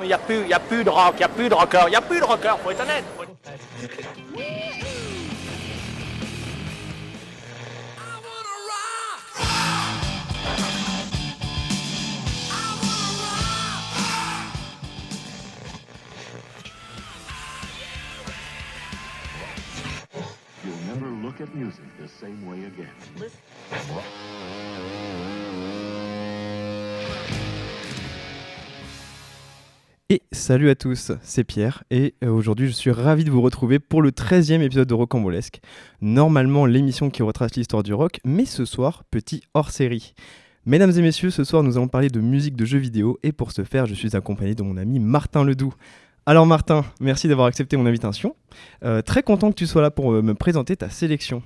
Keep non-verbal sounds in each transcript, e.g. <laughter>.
Il n'y a, plus- y a plus de rock, il n'y a plus de rocker, il n'y a plus de rocker, faut être honnête. faut être- You'll never look at music the same way again. Et salut à tous, c'est Pierre et euh, aujourd'hui je suis ravi de vous retrouver pour le 13e épisode de Rocambolesque. Normalement l'émission qui retrace l'histoire du rock, mais ce soir, petit hors-série. Mesdames et messieurs, ce soir nous allons parler de musique de jeux vidéo et pour ce faire je suis accompagné de mon ami Martin Ledoux. Alors Martin, merci d'avoir accepté mon invitation. Euh, très content que tu sois là pour euh, me présenter ta sélection.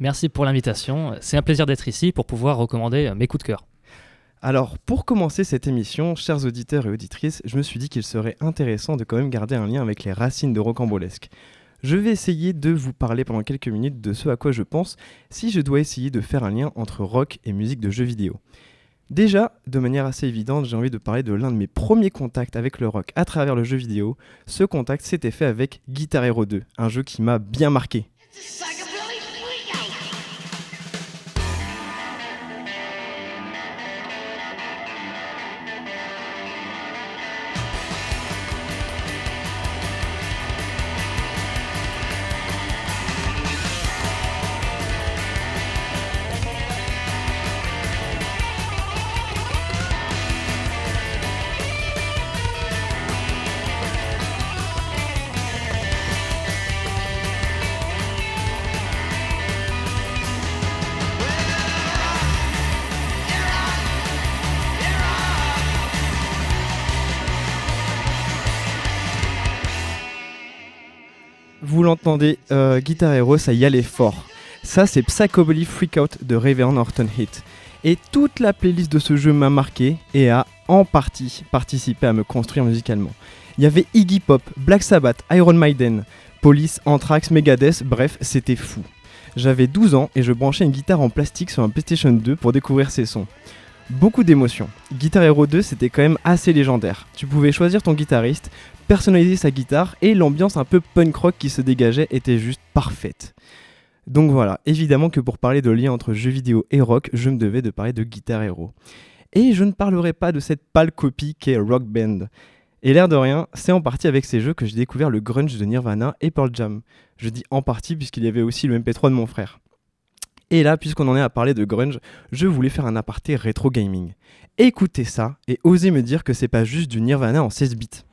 Merci pour l'invitation. C'est un plaisir d'être ici pour pouvoir recommander mes coups de cœur. Alors, pour commencer cette émission, chers auditeurs et auditrices, je me suis dit qu'il serait intéressant de quand même garder un lien avec les racines de Rocambolesque. Je vais essayer de vous parler pendant quelques minutes de ce à quoi je pense si je dois essayer de faire un lien entre rock et musique de jeux vidéo. Déjà, de manière assez évidente, j'ai envie de parler de l'un de mes premiers contacts avec le rock à travers le jeu vidéo. Ce contact s'était fait avec Guitar Hero 2, un jeu qui m'a bien marqué. Vous l'entendez, euh, Guitar Hero, ça y allait fort. Ça, c'est Psychobilly Freakout de Raven Horton Hit. Et toute la playlist de ce jeu m'a marqué et a en partie participé à me construire musicalement. Il y avait Iggy Pop, Black Sabbath, Iron Maiden, Police, Anthrax, Megadeth, bref, c'était fou. J'avais 12 ans et je branchais une guitare en plastique sur un PlayStation 2 pour découvrir ces sons. Beaucoup d'émotions. Guitar Hero 2, c'était quand même assez légendaire. Tu pouvais choisir ton guitariste, personnaliser sa guitare et l'ambiance un peu punk rock qui se dégageait était juste parfaite. Donc voilà, évidemment que pour parler de lien entre jeux vidéo et rock, je me devais de parler de Guitar Hero. Et je ne parlerai pas de cette pâle copie qu'est Rock Band. Et l'air de rien, c'est en partie avec ces jeux que j'ai découvert le grunge de Nirvana et Pearl Jam. Je dis en partie puisqu'il y avait aussi le MP3 de mon frère. Et là, puisqu'on en est à parler de grunge, je voulais faire un aparté rétro gaming. Écoutez ça et osez me dire que c'est pas juste du Nirvana en 16 bits.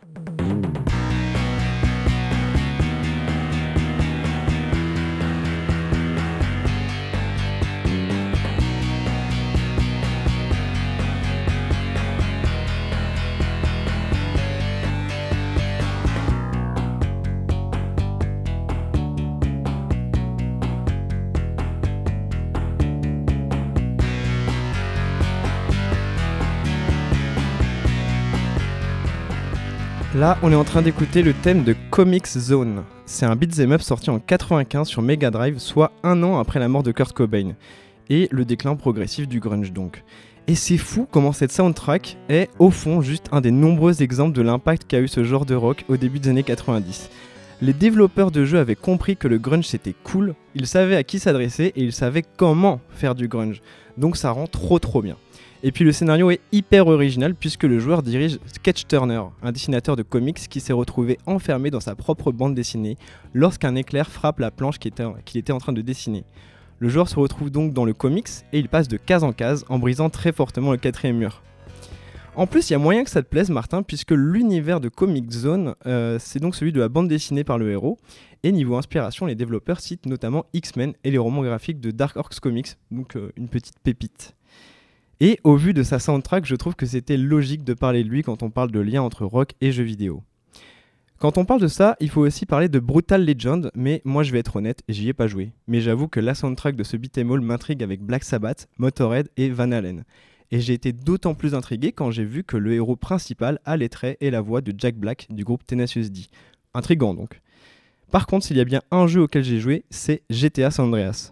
Là, on est en train d'écouter le thème de Comics Zone. C'est un beat'em up sorti en 95 sur Mega Drive, soit un an après la mort de Kurt Cobain. Et le déclin progressif du grunge donc. Et c'est fou comment cette soundtrack est, au fond, juste un des nombreux exemples de l'impact qu'a eu ce genre de rock au début des années 90. Les développeurs de jeux avaient compris que le grunge c'était cool, ils savaient à qui s'adresser et ils savaient comment faire du grunge. Donc ça rend trop trop bien. Et puis le scénario est hyper original puisque le joueur dirige Sketch Turner, un dessinateur de comics qui s'est retrouvé enfermé dans sa propre bande dessinée lorsqu'un éclair frappe la planche qu'il était, en train de dessiner. Le joueur se retrouve donc dans le comics et il passe de case en case en brisant très fortement le quatrième mur. En plus, il y a moyen que ça te plaise, Martin, puisque l'univers de Comic Zone, euh, c'est donc celui de la bande dessinée par le héros. Et niveau inspiration, les développeurs citent notamment X-Men et les romans graphiques de Dark Horse Comics, donc euh, une petite pépite. Et au vu de sa soundtrack, je trouve que c'était logique de parler de lui quand on parle de lien entre rock et jeux vidéo. Quand on parle de ça, il faut aussi parler de Brutal Legend, mais moi je vais être honnête, j'y ai pas joué. Mais j'avoue que la soundtrack de ce beat'em all m'intrigue avec Black Sabbath, Motorhead et Van Halen. Et j'ai été d'autant plus intrigué quand j'ai vu que le héros principal a les traits et la voix de Jack Black du groupe Tenacious D. Intrigant donc. Par contre, s'il y a bien un jeu auquel j'ai joué, c'est GTA San Andreas.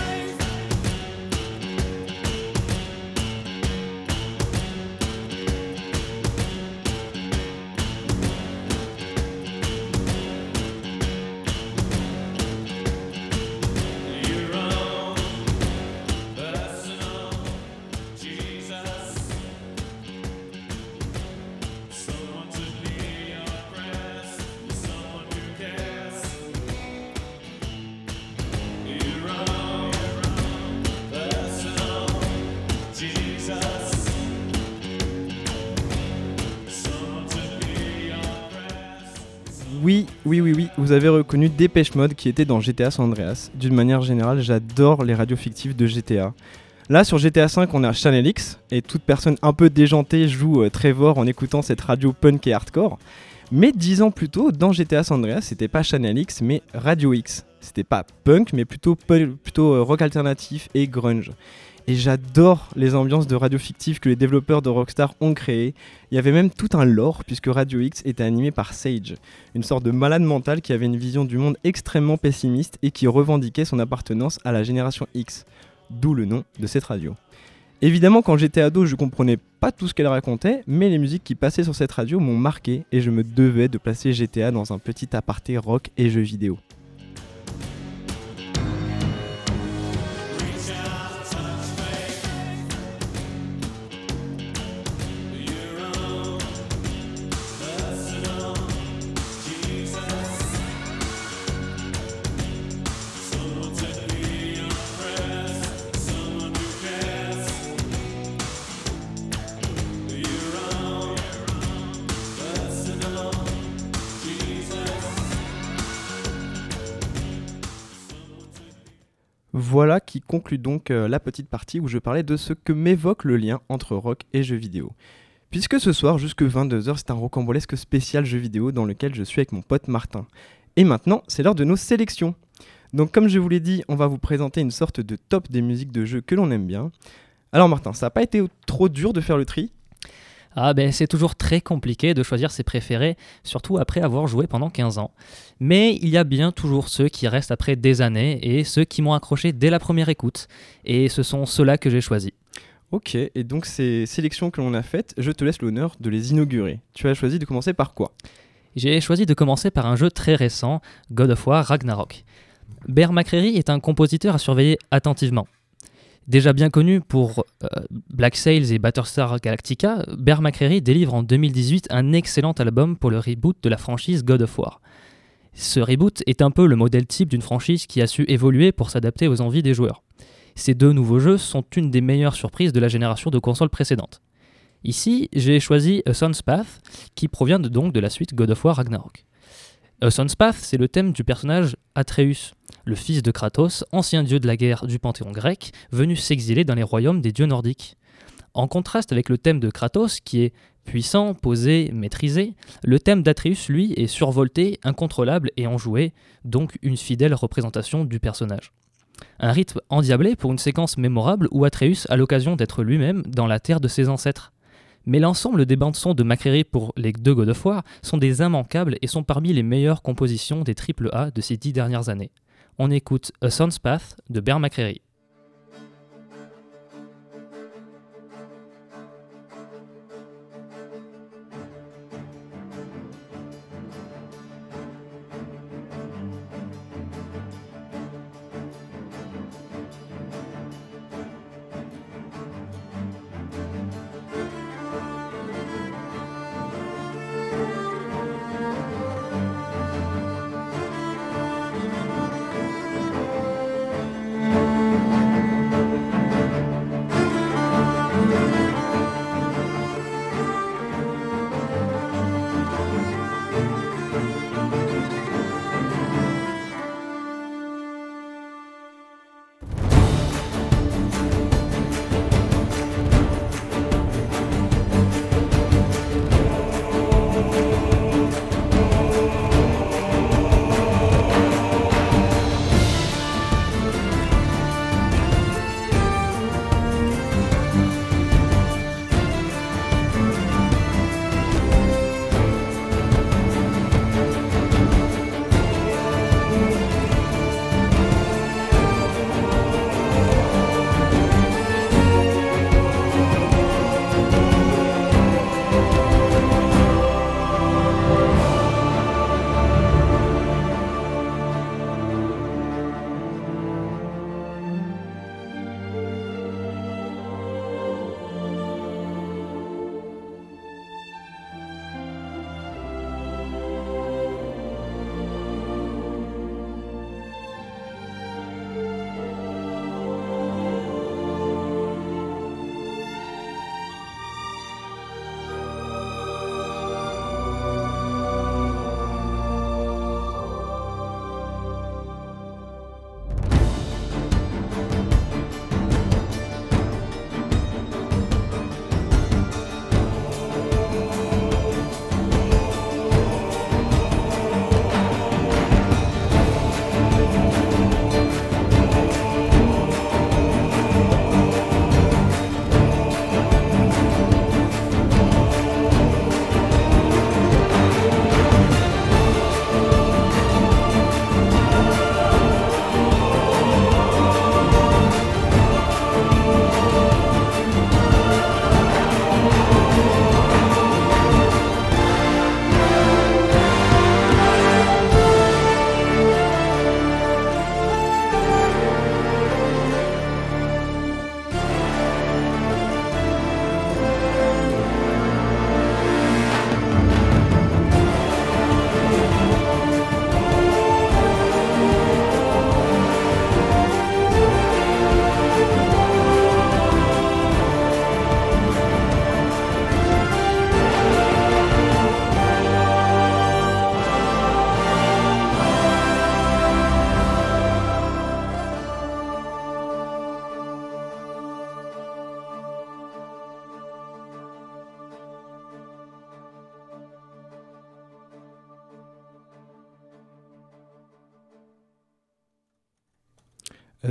Oui, oui, oui, oui, vous avez reconnu Dépêche Mode qui était dans GTA San Andreas. D'une manière générale, j'adore les radios fictives de GTA. Là, sur GTA V, on a Channel X, et toute personne un peu déjantée joue euh, Trevor en écoutant cette radio punk et hardcore. Mais dix ans plus tôt, dans GTA San Andreas, c'était pas Channel X, mais Radio X. C'était pas punk, mais plutôt, euh, rock alternatif et grunge. Et j'adore les ambiances de radio fictives que les développeurs de Rockstar ont créées. Il y avait même tout un lore, puisque Radio X était animé par Sage, une sorte de malade mental qui avait une vision du monde extrêmement pessimiste et qui revendiquait son appartenance à la génération X. D'où le nom de cette radio. Évidemment, quand j'étais ado, je comprenais pas tout ce qu'elle racontait, mais les musiques qui passaient sur cette radio m'ont marqué et je me devais de placer GTA dans un petit aparté rock et jeux vidéo. Qui conclut donc euh, la petite partie où je parlais de ce que m'évoque le lien entre rock et jeux vidéo. Puisque ce soir, jusque 22h, c'est un rocambolesque spécial jeux vidéo dans lequel je suis avec mon pote Martin. Et maintenant, c'est l'heure de nos sélections. Donc comme je vous l'ai dit, on va vous présenter une sorte de top des musiques de jeux que l'on aime bien. Alors Martin, ça n'a pas été trop dur de faire le tri? Ah ben c'est toujours très compliqué de choisir ses préférés, surtout après avoir joué pendant 15 ans. Mais il y a bien toujours ceux qui restent après des années et ceux qui m'ont accroché dès la première écoute. Et ce sont ceux-là que j'ai choisis. Ok, et donc ces sélections que l'on a faites, je te laisse l'honneur de les inaugurer. Tu as choisi de commencer par quoi? J'ai choisi de commencer par un jeu très récent, God of War Ragnarok. Bear McCreary est un compositeur à surveiller attentivement. Déjà bien connu pour euh, Black Sails et Battlestar Galactica, Bear McCreary délivre en 2018 un excellent album pour le reboot de la franchise God of War. Ce reboot est un peu le modèle type d'une franchise qui a su évoluer pour s'adapter aux envies des joueurs. Ces deux nouveaux jeux sont une des meilleures surprises de la génération de consoles précédentes. Ici, j'ai choisi A Son's Path, qui provient donc de la suite God of War Ragnarok. A Son's Path, c'est le thème du personnage Atreus, le fils de Kratos, ancien dieu de la guerre du panthéon grec, venu s'exiler dans les royaumes des dieux nordiques. En contraste avec le thème de Kratos, qui est puissant, posé, maîtrisé, le thème d'Atreus, lui, est survolté, incontrôlable et enjoué, donc une fidèle représentation du personnage. Un rythme endiablé pour une séquence mémorable où Atreus a l'occasion d'être lui-même dans la terre de ses ancêtres. Mais l'ensemble des bandes-sons de McCreary pour les deux God sont des immanquables et sont parmi les meilleures compositions des AAA de ces dix dernières années. On écoute A Son's Path de Bear McCreary.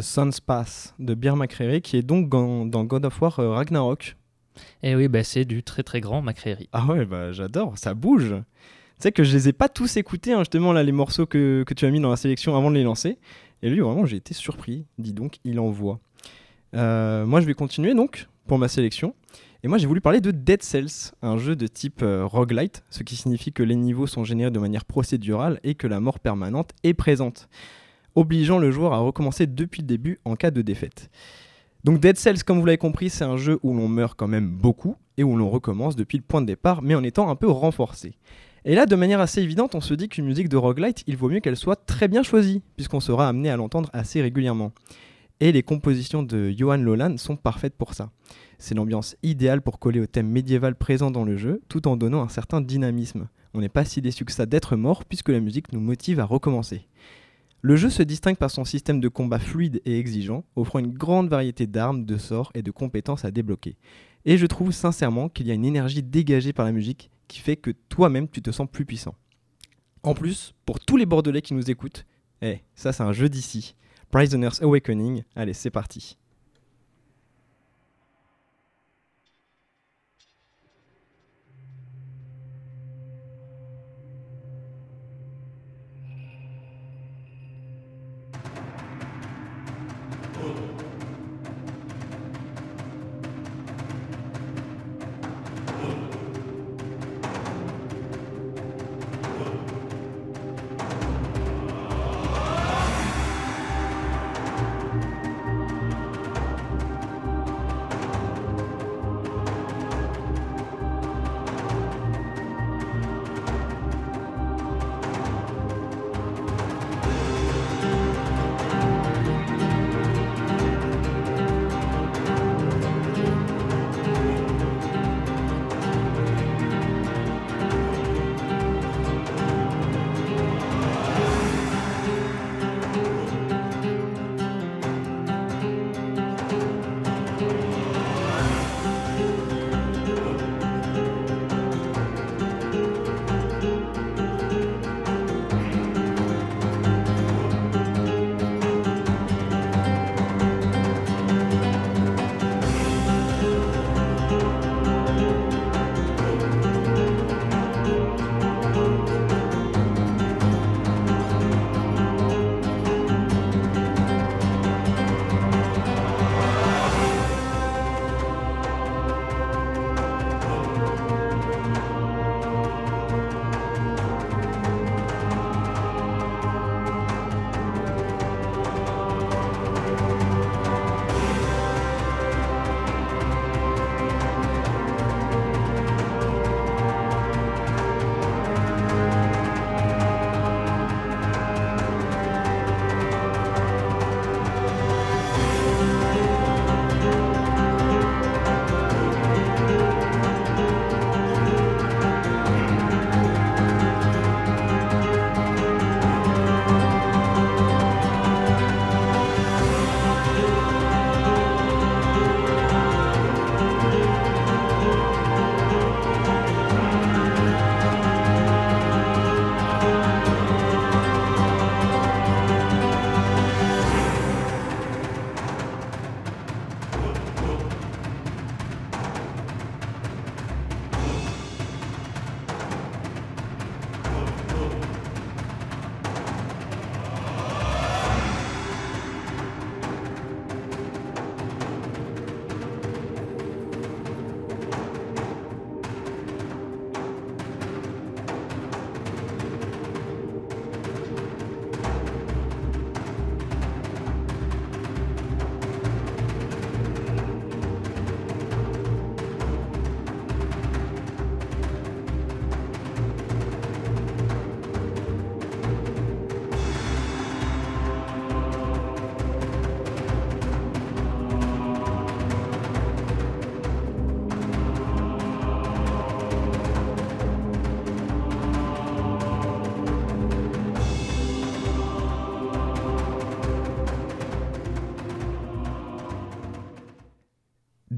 A Sun's Pass de Bear McCreary, qui est donc dans, dans God of War euh, Ragnarok. Et oui, bah, c'est du très très grand McCreary. Ah ouais, bah j'adore, ça bouge. Tu sais que je les ai pas tous écoutés, hein, justement, là, les morceaux que, que tu as mis dans la sélection avant de les lancer. Et lui, vraiment, j'ai été surpris. Dis donc, il envoie. Euh, moi, je vais continuer donc pour ma sélection. Et moi, j'ai voulu parler de Dead Cells, un jeu de type euh, roguelite, ce qui signifie que les niveaux sont générés de manière procédurale et que la mort permanente est présente, obligeant le joueur à recommencer depuis le début en cas de défaite. Donc Dead Cells, comme vous l'avez compris, c'est un jeu où l'on meurt quand même beaucoup et où l'on recommence depuis le point de départ, mais en étant un peu renforcé. Et là, de manière assez évidente, on se dit qu'une musique de roguelite, il vaut mieux qu'elle soit très bien choisie, puisqu'on sera amené à l'entendre assez régulièrement. Et les compositions de Johan Lolan sont parfaites pour ça. C'est l'ambiance idéale pour coller au thème médiéval présent dans le jeu, tout en donnant un certain dynamisme. On n'est pas si déçu que ça d'être mort, puisque la musique nous motive à recommencer. Le jeu se distingue par son système de combat fluide et exigeant, offrant une grande variété d'armes, de sorts et de compétences à débloquer. Et je trouve sincèrement qu'il y a une énergie dégagée par la musique qui fait que toi-même tu te sens plus puissant. En plus, pour tous les Bordelais qui nous écoutent, eh, ça c'est un jeu d'ici. Prisoner's Awakening, allez c'est parti.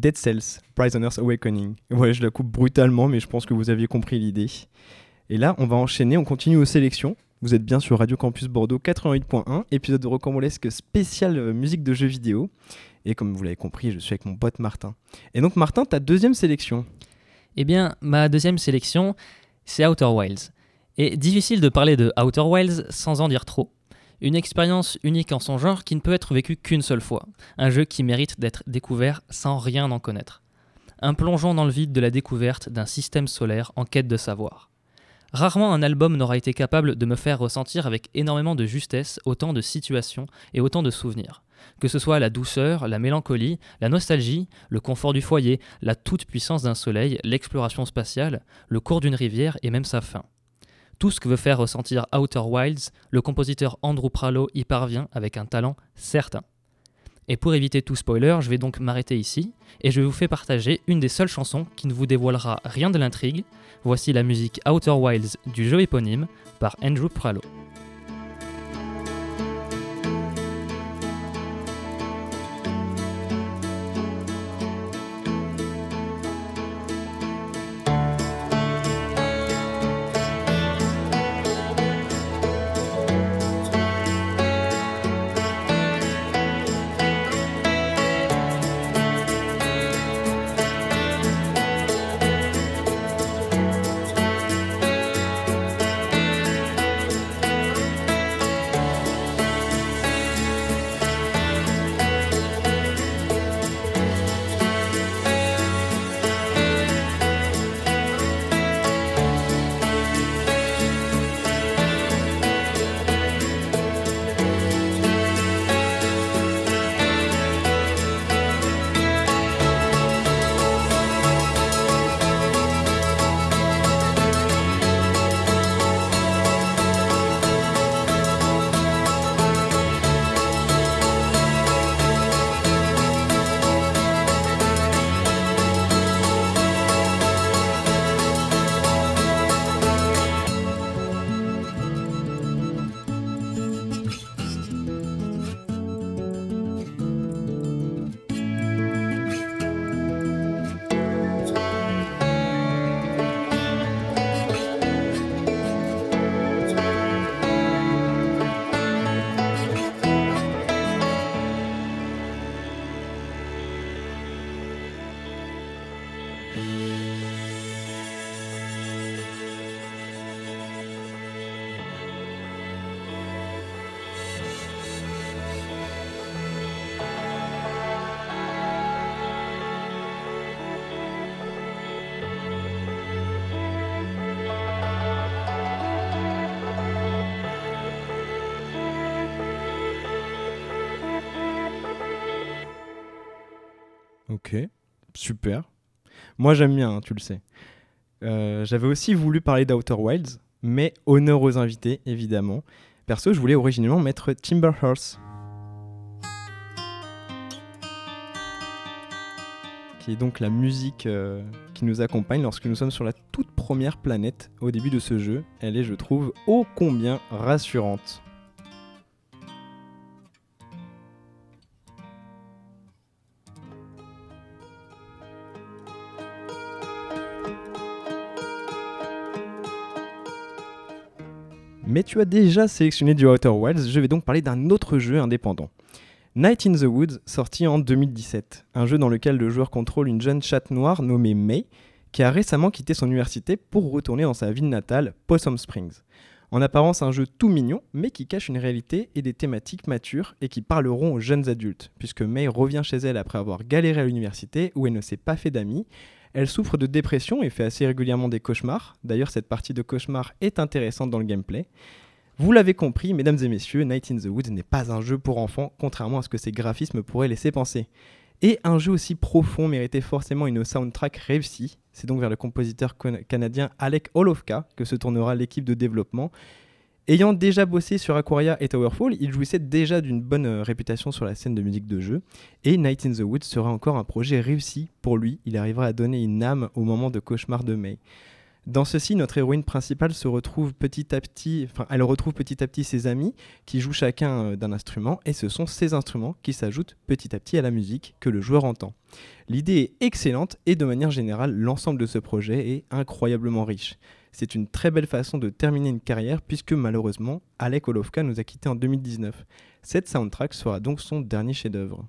Dead Cells, Prisoner's Awakening. Ouais, je la coupe brutalement, mais je pense que vous aviez compris l'idée. Et là, on va enchaîner, on continue aux sélections. Vous êtes bien sur Radio Campus Bordeaux 88.1, épisode de Rocambolesque spécial euh, musique de jeux vidéo. Et comme vous l'avez compris, je suis avec mon pote Martin. Et donc Martin, ta deuxième sélection. Eh bien, ma deuxième sélection, c'est Outer Wilds. Et difficile de parler de Outer Wilds sans en dire trop. Une expérience unique en son genre qui ne peut être vécue qu'une seule fois. Un jeu qui mérite d'être découvert sans rien en connaître. Un plongeon dans le vide de la découverte d'un système solaire en quête de savoir. Rarement un album n'aura été capable de me faire ressentir avec énormément de justesse autant de situations et autant de souvenirs. Que ce soit la douceur, la mélancolie, la nostalgie, le confort du foyer, la toute-puissance d'un soleil, l'exploration spatiale, le cours d'une rivière et même sa fin. Tout ce que veut faire ressentir Outer Wilds, le compositeur Andrew Pralo y parvient avec un talent certain. Et pour éviter tout spoiler, je vais donc m'arrêter ici et je vous faire partager une des seules chansons qui ne vous dévoilera rien de l'intrigue. Voici la musique Outer Wilds du jeu éponyme par Andrew Pralo. Super. Moi j'aime bien, hein, tu le sais. Euh, J'avais aussi voulu parler d'Outer Wilds, mais honneur aux invités, évidemment. Perso, je voulais originellement mettre Timber Horse. Qui est donc la musique euh, qui nous accompagne lorsque nous sommes sur la toute première planète au début de ce jeu. Elle est, je trouve, ô combien rassurante. Mais tu as déjà sélectionné du Outer Wilds, je vais donc parler d'un autre jeu indépendant. Night in the Woods, sorti en 2017, un jeu dans lequel le joueur contrôle une jeune chatte noire nommée May, qui a récemment quitté son université pour retourner dans sa ville natale, Possum Springs. En apparence un jeu tout mignon, mais qui cache une réalité et des thématiques matures et qui parleront aux jeunes adultes, puisque May revient chez elle après avoir galéré à l'université où elle ne s'est pas fait d'amis, elle souffre de dépression et fait assez régulièrement des cauchemars. D'ailleurs, cette partie de cauchemar est intéressante dans le gameplay. Vous l'avez compris, mesdames et messieurs, Night in the Woods n'est pas un jeu pour enfants, contrairement à ce que ses graphismes pourraient laisser penser. Et un jeu aussi profond méritait forcément une soundtrack réussie. C'est donc vers le compositeur canadien Alec Olovka que se tournera l'équipe de développement. Ayant déjà bossé sur Aquaria et Towerfall, il jouissait déjà d'une bonne euh, réputation sur la scène de musique de jeu. Et Night in the Woods sera encore un projet réussi pour lui. Il arrivera à donner une âme au moment de cauchemar de May. Dans ceci, notre héroïne principale se retrouve petit à petit, enfin, elle retrouve petit à petit ses amis qui jouent chacun euh, d'un instrument et ce sont ces instruments qui s'ajoutent petit à petit à la musique que le joueur entend. L'idée est excellente et de manière générale, l'ensemble de ce projet est incroyablement riche. C'est une très belle façon de terminer une carrière puisque malheureusement, Alec Olovka nous a quittés en 2019. Cette soundtrack sera donc son dernier chef-d'œuvre.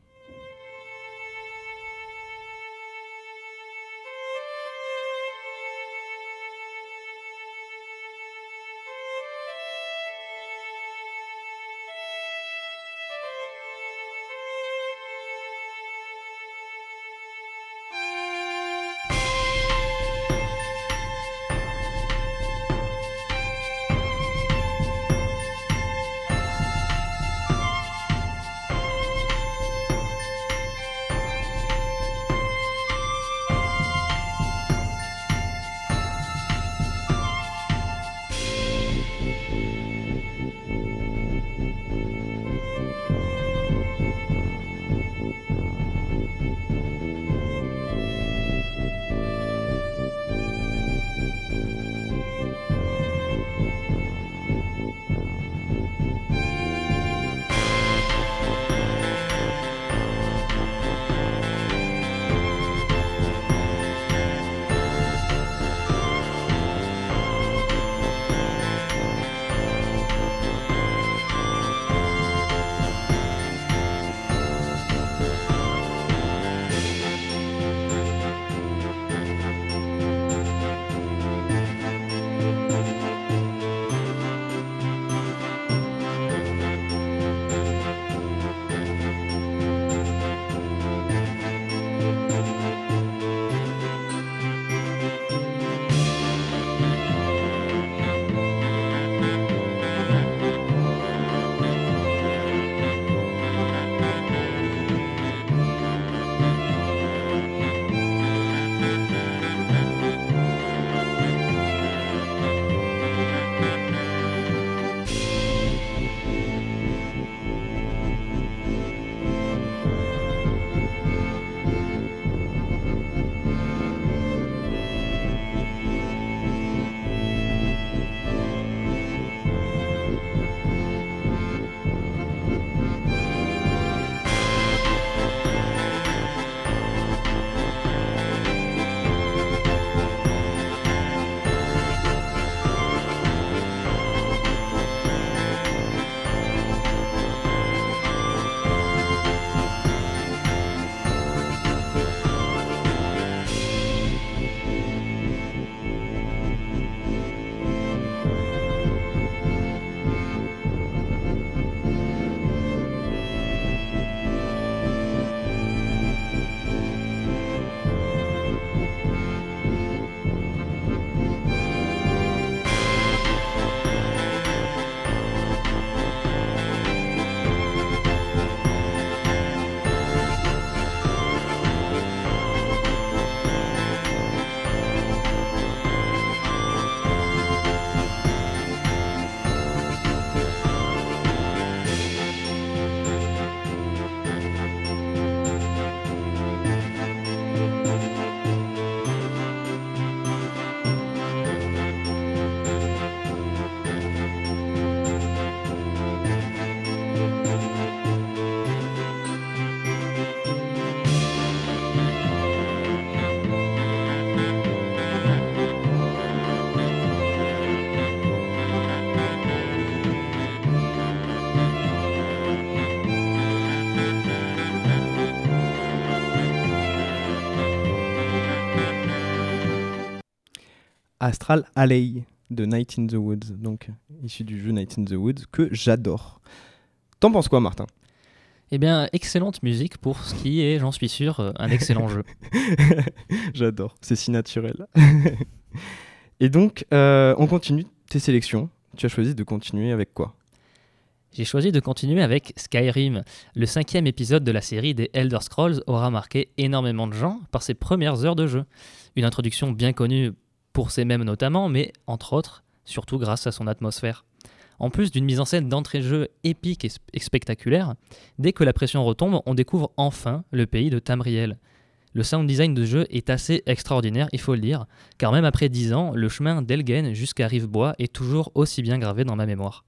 Astral Alley de Night in the Woods, donc issu du jeu Night in the Woods, que j'adore. T'en penses quoi, Martin? Eh bien, excellente musique pour ce qui est, j'en suis sûr, un excellent jeu. <laughs> J'adore, c'est si naturel. <laughs> Et donc, euh, on continue tes sélections. Tu as choisi de continuer avec quoi? J'ai choisi de continuer avec Skyrim. Le cinquième épisode de la série des Elder Scrolls aura marqué énormément de gens par ses premières heures de jeu. Une introduction bien connue pour ses mêmes notamment, mais entre autres, surtout grâce à son atmosphère. En plus d'une mise en scène d'entrée de jeu épique et, sp- et spectaculaire, dès que la pression retombe, on découvre enfin le pays de Tamriel. Le sound design de jeu est assez extraordinaire, il faut le dire, car même après 10 ans, le chemin d'Elgen jusqu'à Rivebois est toujours aussi bien gravé dans ma mémoire.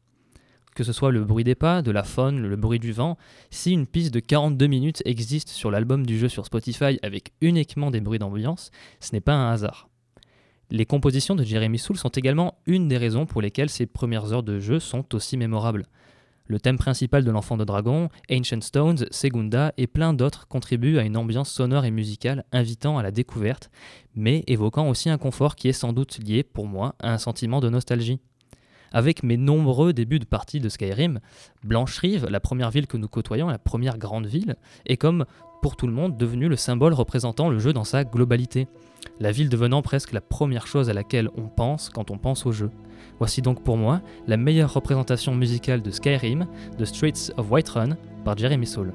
Que ce soit le bruit des pas, de la faune, le bruit du vent, si une piste de 42 minutes existe sur l'album du jeu sur Spotify avec uniquement des bruits d'ambiance, ce n'est pas un hasard. Les compositions de Jeremy Soule sont également une des raisons pour lesquelles ces premières heures de jeu sont aussi mémorables. Le thème principal de l'enfant de dragon, Ancient Stones, Segunda et plein d'autres contribuent à une ambiance sonore et musicale invitant à la découverte, mais évoquant aussi un confort qui est sans doute lié, pour moi, à un sentiment de nostalgie. Avec mes nombreux débuts de partie de Skyrim, Blanche-Rive, la première ville que nous côtoyons, la première grande ville, est comme tout le monde devenu le symbole représentant le jeu dans sa globalité. La ville devenant presque la première chose à laquelle on pense quand on pense au jeu. Voici donc pour moi la meilleure représentation musicale de Skyrim, The Streets of Whiterun, par Jeremy Soule.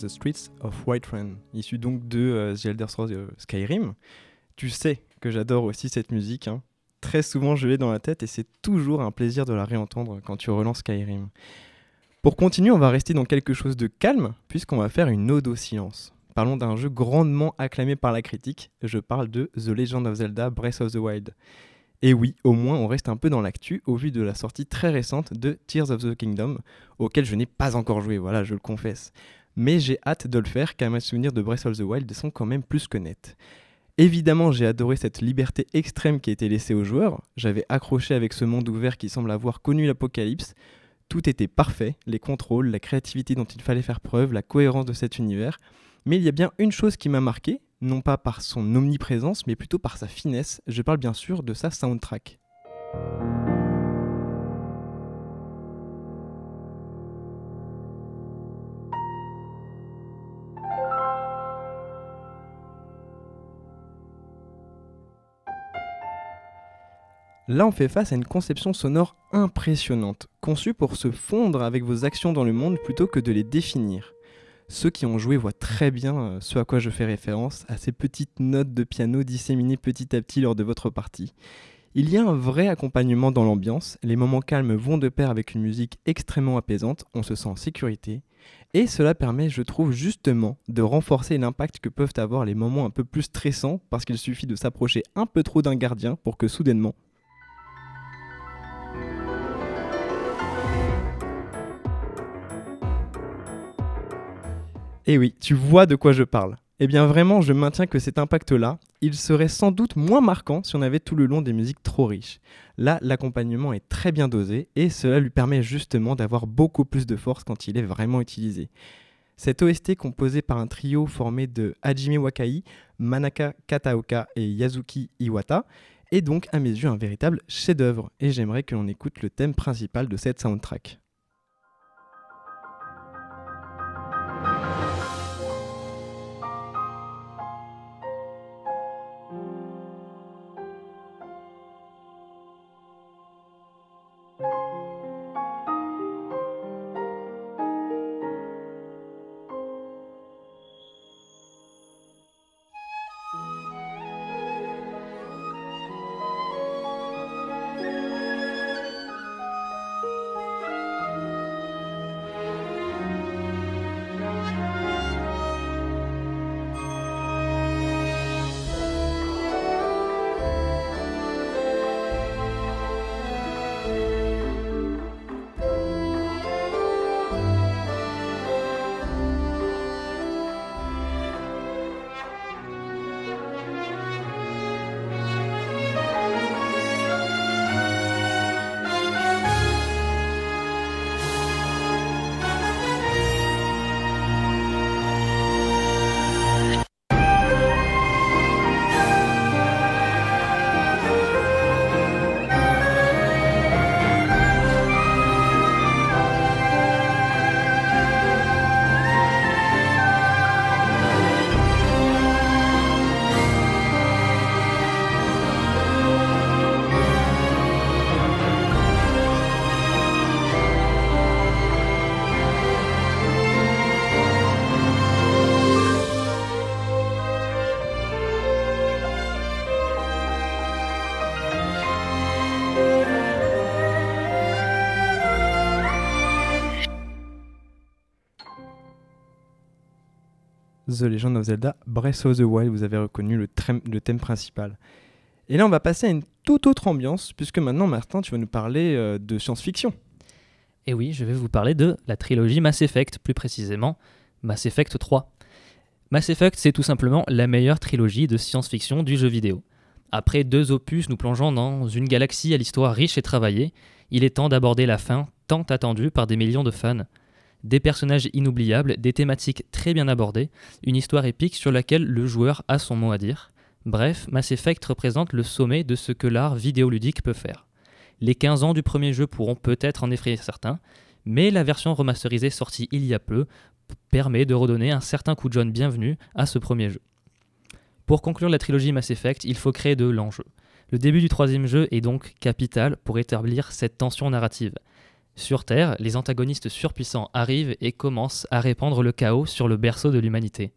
The Streets of Whiterun, issu donc de euh, The Elder Scrolls euh, Skyrim. Tu sais que j'adore aussi cette musique. hein. Très souvent, je l'ai dans la tête et c'est toujours un plaisir de la réentendre quand tu relances Skyrim. Pour continuer, on va rester dans quelque chose de calme, puisqu'on va faire une ode au silence. Parlons d'un jeu grandement acclamé par la critique. Je parle de The Legend of Zelda Breath of the Wild. Et oui, au moins on reste un peu dans l'actu au vu de la sortie très récente de Tears of the Kingdom, auquel je n'ai pas encore joué, voilà, je le confesse. Mais j'ai hâte de le faire car mes souvenirs de Breath of the Wild sont quand même plus que nets. Évidemment, j'ai adoré cette liberté extrême qui a été laissée aux joueurs. J'avais accroché avec ce monde ouvert qui semble avoir connu l'apocalypse. Tout était parfait, les contrôles, la créativité dont il fallait faire preuve, la cohérence de cet univers. Mais il y a bien une chose qui m'a marqué, non pas par son omniprésence, mais plutôt par sa finesse. Je parle bien sûr de sa soundtrack. Là, on fait face à une conception sonore impressionnante, conçue pour se fondre avec vos actions dans le monde plutôt que de les définir. Ceux qui ont joué voient très bien euh, ce à quoi je fais référence, à ces petites notes de piano disséminées petit à petit lors de votre partie. Il y a un vrai accompagnement dans l'ambiance, les moments calmes vont de pair avec une musique extrêmement apaisante, on se sent en sécurité, et cela permet, je trouve, justement de renforcer l'impact que peuvent avoir les moments un peu plus stressants, parce qu'il suffit de s'approcher un peu trop d'un gardien pour que soudainement Et Eh oui, tu vois de quoi je parle. Eh bien vraiment, je maintiens que cet impact-là, il serait sans doute moins marquant si on avait tout le long des musiques trop riches. Là, l'accompagnement est très bien dosé et cela lui permet justement d'avoir beaucoup plus de force quand il est vraiment utilisé. Cette OST composée par un trio formé de Hajime Wakai, Manaka Kataoka et Yazuki Iwata est donc à mes yeux un véritable chef-d'œuvre et j'aimerais que l'on écoute le thème principal de cette soundtrack. The Legend of Zelda Breath of the Wild, vous avez reconnu le, thème principal. Et là, on va passer à une toute autre ambiance, puisque maintenant, Martin, tu vas nous parler euh, de science-fiction. Et oui, je vais vous parler de la trilogie Mass Effect, plus précisément Mass Effect 3. Mass Effect, c'est tout simplement la meilleure trilogie de science-fiction du jeu vidéo. Après deux opus nous plongeant dans une galaxie à l'histoire riche et travaillée, il est temps d'aborder la fin tant attendue par des millions de fans. Des personnages inoubliables, des thématiques très bien abordées, une histoire épique sur laquelle le joueur a son mot à dire. Bref, Mass Effect représente le sommet de ce que l'art vidéoludique peut faire. Les 15 ans du premier jeu pourront peut-être en effrayer certains, mais la version remasterisée sortie il y a peu permet de redonner un certain coup de jaune bienvenu à ce premier jeu. Pour conclure la trilogie Mass Effect, il faut créer de l'enjeu. Le début du troisième jeu est donc capital pour établir cette tension narrative. Sur Terre, les antagonistes surpuissants arrivent et commencent à répandre le chaos sur le berceau de l'humanité.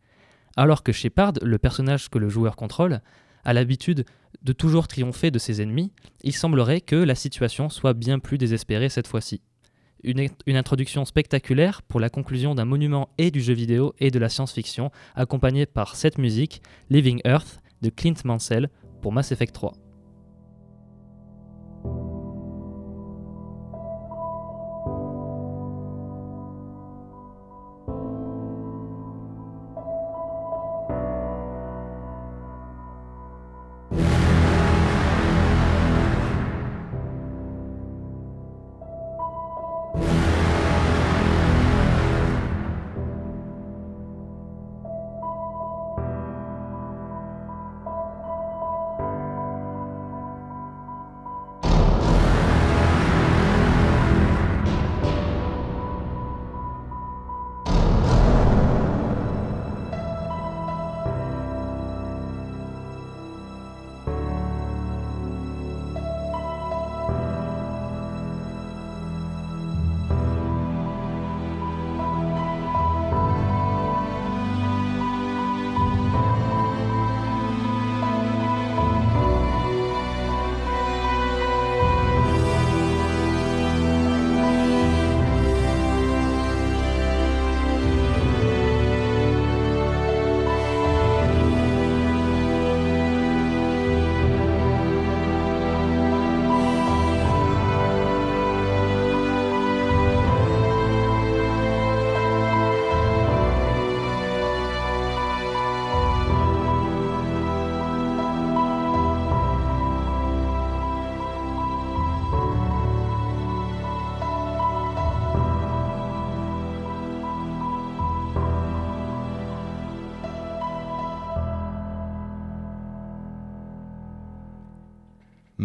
Alors que Shepard, le personnage que le joueur contrôle, a l'habitude de toujours triompher de ses ennemis, il semblerait que la situation soit bien plus désespérée cette fois-ci. Une, introduction spectaculaire pour la conclusion d'un monument et du jeu vidéo et de la science-fiction, accompagnée par cette musique, Living Earth, de Clint Mansell, pour Mass Effect 3.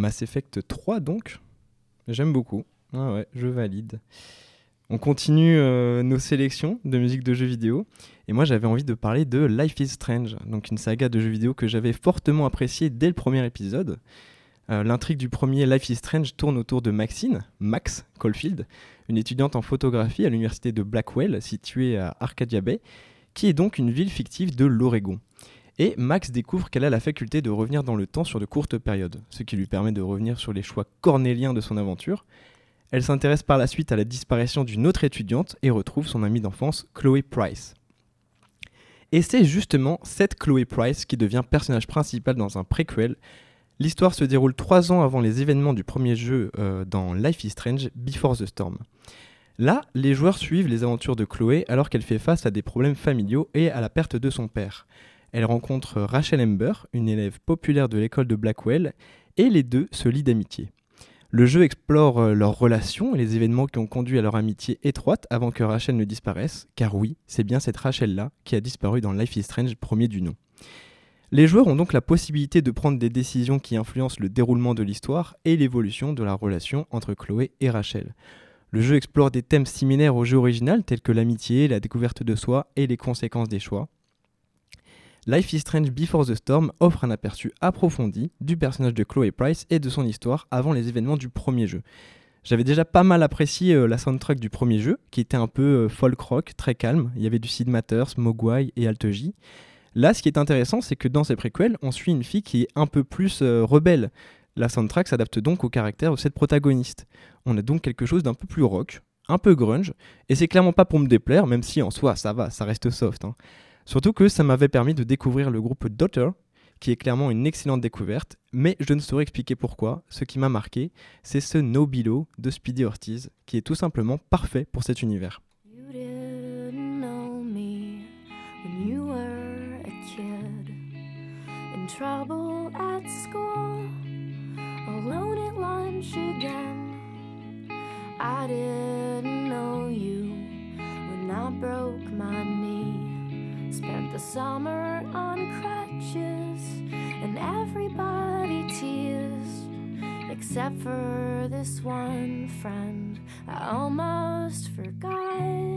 Mass Effect 3 donc. J'aime beaucoup. Ah je valide. On continue euh, nos sélections de musique de jeux vidéo. Et moi j'avais envie de parler de Life is Strange, donc une saga de jeux vidéo que j'avais fortement appréciée dès le premier épisode. Euh, L'intrigue du premier Life is Strange tourne autour de Maxine, Max Caulfield, une étudiante en photographie à l'université de Blackwell, située à Arcadia Bay, qui est donc une ville fictive de l'Oregon. Et Max découvre qu'elle a la faculté de revenir dans le temps sur de courtes périodes, ce qui lui permet de revenir sur les choix cornéliens de son aventure. Elle s'intéresse par la suite à la disparition d'une autre étudiante et retrouve son amie d'enfance, Chloé Price. Et c'est justement cette Chloé Price qui devient personnage principal dans un préquel. L'histoire se déroule trois ans avant les événements du premier jeu euh, dans Life is Strange, Before the Storm. Là, les joueurs suivent les aventures de Chloé alors qu'elle fait face à des problèmes familiaux et à la perte de son père. Elle rencontre Rachel Ember, une élève populaire de l'école de Blackwell, et les deux se lient d'amitié. Le jeu explore euh, leurs relations et les événements qui ont conduit à leur amitié étroite avant que Rachel ne disparaisse, car oui, c'est bien cette Rachel-là qui a disparu dans Life is Strange premier du nom. Les joueurs ont donc la possibilité de prendre des décisions qui influencent le déroulement de l'histoire et l'évolution de la relation entre Chloé et Rachel. Le jeu explore des thèmes similaires au jeu original tels que l'amitié, la découverte de soi et les conséquences des choix. Life is Strange Before the Storm offre un aperçu approfondi du personnage de Chloé Price et de son histoire avant les événements du premier jeu. J'avais déjà pas mal apprécié euh, la soundtrack du premier jeu, qui était un peu euh, folk rock, très calme. Il y avait du Sid Matters, Mogwai et Alt J. Là, ce qui est intéressant, c'est que dans ces préquels, on suit une fille qui est un peu plus euh, rebelle. La soundtrack s'adapte donc au caractère de cette protagoniste. On a donc quelque chose d'un peu plus rock, un peu grunge, et c'est clairement pas pour me déplaire, même si en soi ça va, ça reste soft. hein. Surtout que ça m'avait permis de découvrir le groupe Daughter, qui est clairement une excellente découverte, mais je ne saurais expliquer pourquoi. Ce qui m'a marqué, c'est ce No Below de Speedy Ortiz, qui est tout simplement parfait pour cet univers. Spent the summer on crutches, and everybody teased. Except for this one friend I almost forgot.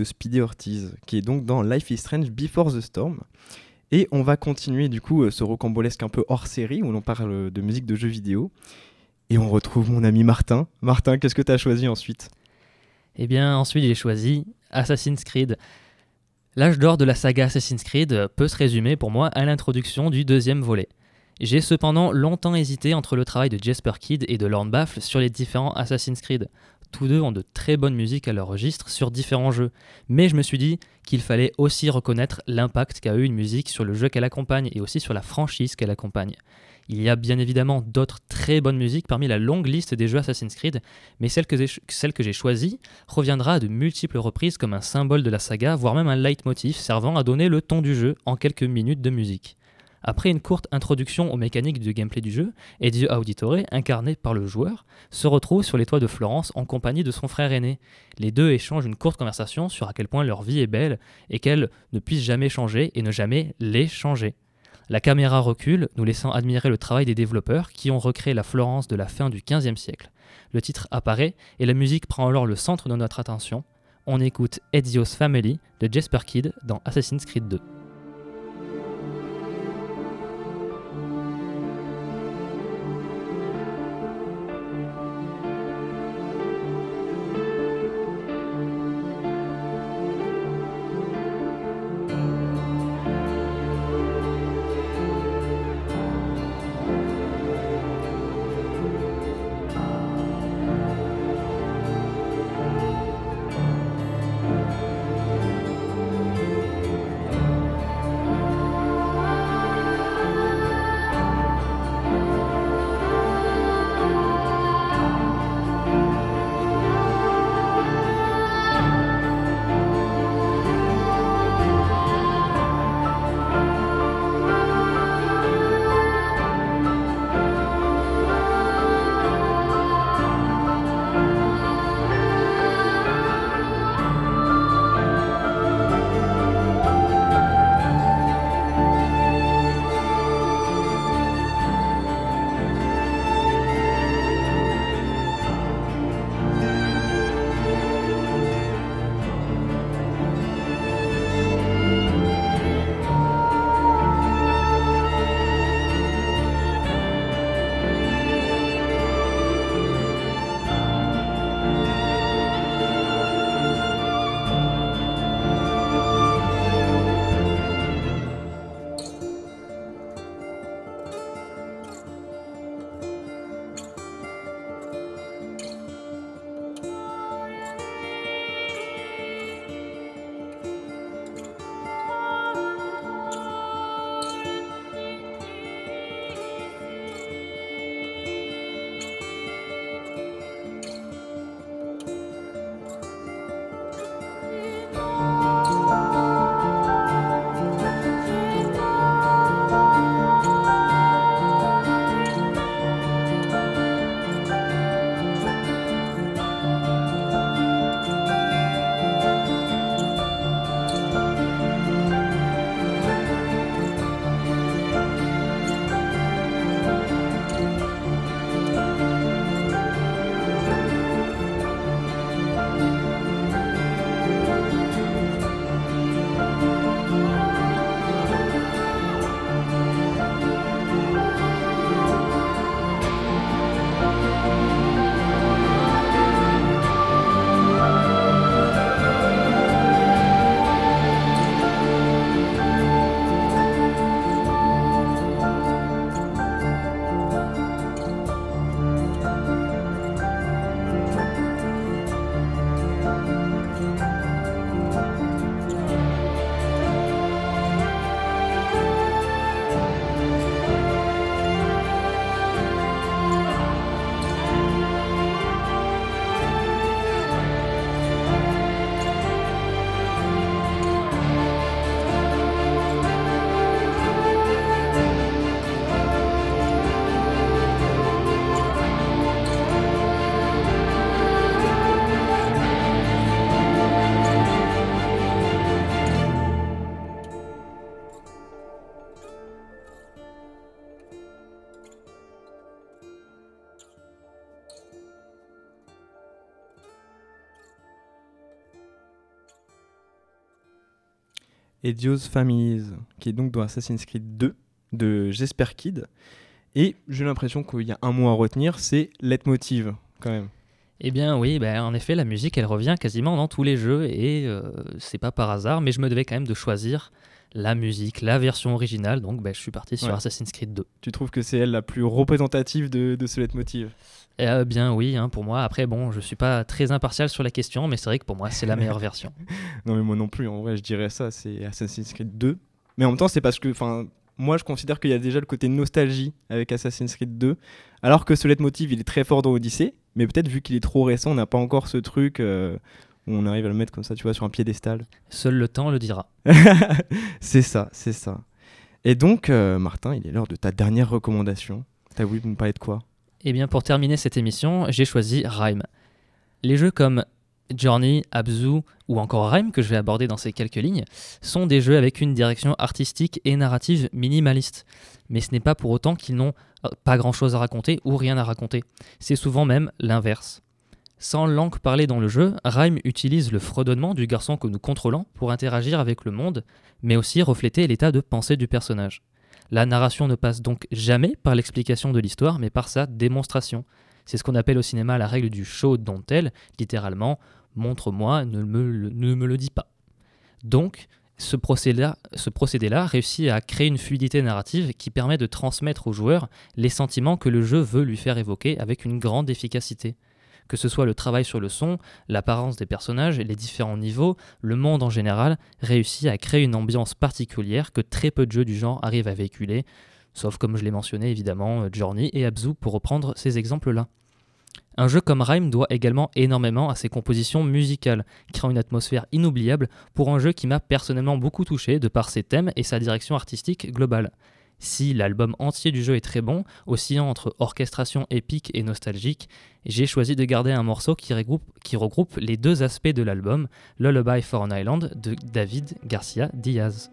De Speedy Ortiz, qui est donc dans Life is Strange Before the Storm. Et on va continuer du coup euh, ce rocambolesque un peu hors série où l'on parle de musique de jeux vidéo. Et on retrouve mon ami Martin. Martin, qu'est-ce que tu as choisi ensuite? Eh bien, ensuite, j'ai choisi Assassin's Creed. L'âge d'or de la saga Assassin's Creed peut se résumer pour moi à l'introduction du deuxième volet. J'ai cependant longtemps hésité entre le travail de Jasper Kidd et de Lorne Baffle sur les différents Assassin's Creed. Tous deux ont de très bonnes musiques à leur registre sur différents jeux, mais je me suis dit qu'il fallait aussi reconnaître l'impact qu'a eu une musique sur le jeu qu'elle accompagne et aussi sur la franchise qu'elle accompagne. Il y a bien évidemment d'autres très bonnes musiques parmi la longue liste des jeux Assassin's Creed, mais celle que j'ai, choisie reviendra à de multiples reprises comme un symbole de la saga, voire même un leitmotiv servant à donner le ton du jeu en quelques minutes de musique. Après une courte introduction aux mécaniques du gameplay du jeu, Ezio Auditore, incarné par le joueur, se retrouve sur les toits de Florence en compagnie de son frère aîné. Les deux échangent une courte conversation sur à quel point leur vie est belle et qu'elle ne puisse jamais changer et ne jamais les changer. La caméra recule, nous laissant admirer le travail des développeurs qui ont recréé la Florence de la fin du XVe siècle. Le titre apparaît et la musique prend alors le centre de notre attention. On écoute Ezio's Family de Jasper Kidd dans Assassin's Creed 2. Et Dio's Families, qui est donc dans Assassin's Creed 2 de Jesper Kid. Et j'ai l'impression qu'il y a un mot à retenir, c'est Leitmotiv, quand même. Eh bien oui, ben, en effet, la musique, elle revient quasiment dans tous les jeux et euh, c'est pas par hasard, mais je me devais quand même de choisir la musique, la version originale, donc ben, je suis parti sur Ouais. Assassin's Creed 2. Tu trouves que c'est elle la plus représentative de, de ce leitmotiv? Eh euh, bien oui, hein, pour moi. Après, bon, je suis pas très impartial sur la question, mais c'est vrai que pour moi, c'est la meilleure version. <laughs> Non mais moi non plus, en vrai je dirais ça, c'est Assassin's Creed 2. Mais en même temps c'est parce que, enfin, moi je considère qu'il y a déjà le côté nostalgie avec Assassin's Creed 2, alors que ce leitmotiv il est très fort dans Odyssey, mais peut-être vu qu'il est trop récent, on n'a pas encore ce truc euh, où on arrive à le mettre comme ça, tu vois, sur un piédestal. Seul le temps le dira. <laughs> c'est ça, c'est ça. Et donc, euh, Martin, il est l'heure de ta dernière recommandation. T'as voulu nous parler de quoi? Eh bien, pour terminer cette émission, j'ai choisi Rhyme. Les jeux comme Journey, Abzu ou encore Rhyme, que je vais aborder dans ces quelques lignes, sont des jeux avec une direction artistique et narrative minimaliste. Mais ce n'est pas pour autant qu'ils n'ont euh, pas grand-chose à raconter ou rien à raconter. C'est souvent même l'inverse. Sans langue parlée dans le jeu, Rhyme utilise le fredonnement du garçon que nous contrôlons pour interagir avec le monde, mais aussi refléter l'état de pensée du personnage. La narration ne passe donc jamais par l'explication de l'histoire, mais par sa démonstration. C'est ce qu'on appelle au cinéma la règle du show don't tell, littéralement montre-moi, ne me, le- dis pas. Donc, ce procédé-là ce procédé-là réussit à créer une fluidité narrative qui permet de transmettre au joueur les sentiments que le jeu veut lui faire évoquer avec une grande efficacité. Que ce soit le travail sur le son, l'apparence des personnages, les différents niveaux, le monde en général réussit à créer une ambiance particulière que très peu de jeux du genre arrivent à véhiculer, sauf comme je l'ai mentionné évidemment, euh, Journey et Abzu pour reprendre ces exemples-là. Un jeu comme Rhyme doit également énormément à ses compositions musicales, créant une atmosphère inoubliable pour un jeu qui m'a personnellement beaucoup touché de par ses thèmes et sa direction artistique globale. Si l'album entier du jeu est très bon, oscillant entre orchestration épique et nostalgique, j'ai choisi de garder un morceau qui regroupe, les deux aspects de l'album, Lullaby for an Island de David Garcia Diaz.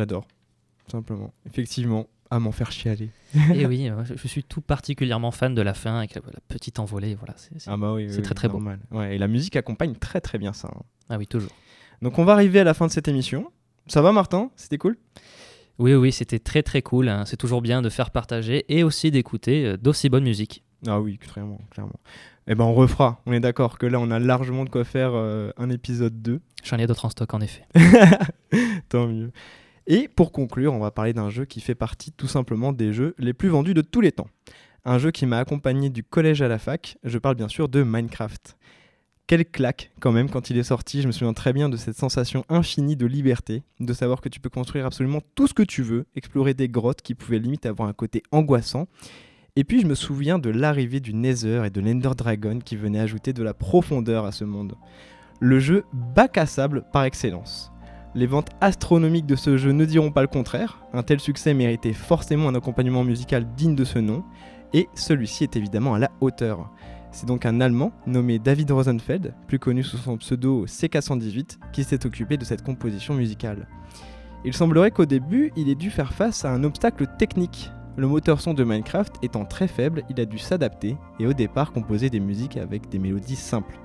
J'adore. Simplement. Effectivement, à m'en faire chialer. Et <laughs> oui, euh, je, suis tout particulièrement fan de la fin avec la, la petite envolée. Voilà, c'est, Ah bah oui, oui, très, très beau. Ouais, et la musique accompagne très très bien ça. hein. Ah oui, toujours. Donc on va arriver à la fin de cette émission. Ça va Martin? C'était cool? Oui, oui, c'était très très cool. hein. C'est toujours bien de faire partager et aussi d'écouter euh, d'aussi bonne musique. Ah oui, clairement, clairement. Eh ben on refera, on est d'accord que là on a largement de quoi faire euh, un épisode 2. J'en ai d'autres en stock en effet. <laughs> Tant mieux. Et pour conclure, on va parler d'un jeu qui fait partie tout simplement des jeux les plus vendus de tous les temps. Un jeu qui m'a accompagné du collège à la fac, je parle bien sûr de Minecraft. Quelle claque quand même quand il est sorti, je me souviens très bien de cette sensation infinie de liberté, de savoir que tu peux construire absolument tout ce que tu veux, explorer des grottes qui pouvaient limite avoir un côté angoissant. Et puis je me souviens de l'arrivée du Nether et de l'Ender Dragon qui venaient ajouter de la profondeur à ce monde. Le jeu bac à sable par excellence. Les ventes astronomiques de ce jeu ne diront pas le contraire. Un tel succès méritait forcément un accompagnement musical digne de ce nom, et celui-ci est évidemment à la hauteur. C'est donc un Allemand nommé David Rosenfeld, plus connu sous son pseudo CK118, qui s'est occupé de cette composition musicale. Il semblerait qu'au début, il ait dû faire face à un obstacle technique. Le moteur son de Minecraft étant très faible, il a dû s'adapter et au départ composer des musiques avec des mélodies simples.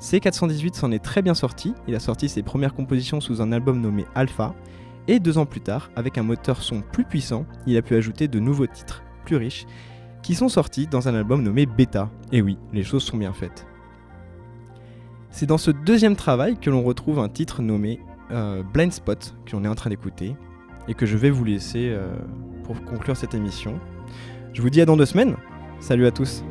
C418 s'en est très bien sorti, il a sorti ses premières compositions sous un album nommé Alpha, et deux ans plus tard, avec un moteur son plus puissant, il a pu ajouter de nouveaux titres, plus riches, qui sont sortis dans un album nommé Beta. Et oui, les choses sont bien faites. C'est dans ce deuxième travail que l'on retrouve un titre nommé euh, Blind Spot, que l'on est en train d'écouter, et que je vais vous laisser euh, pour conclure cette émission. Je vous dis à dans deux semaines, salut à tous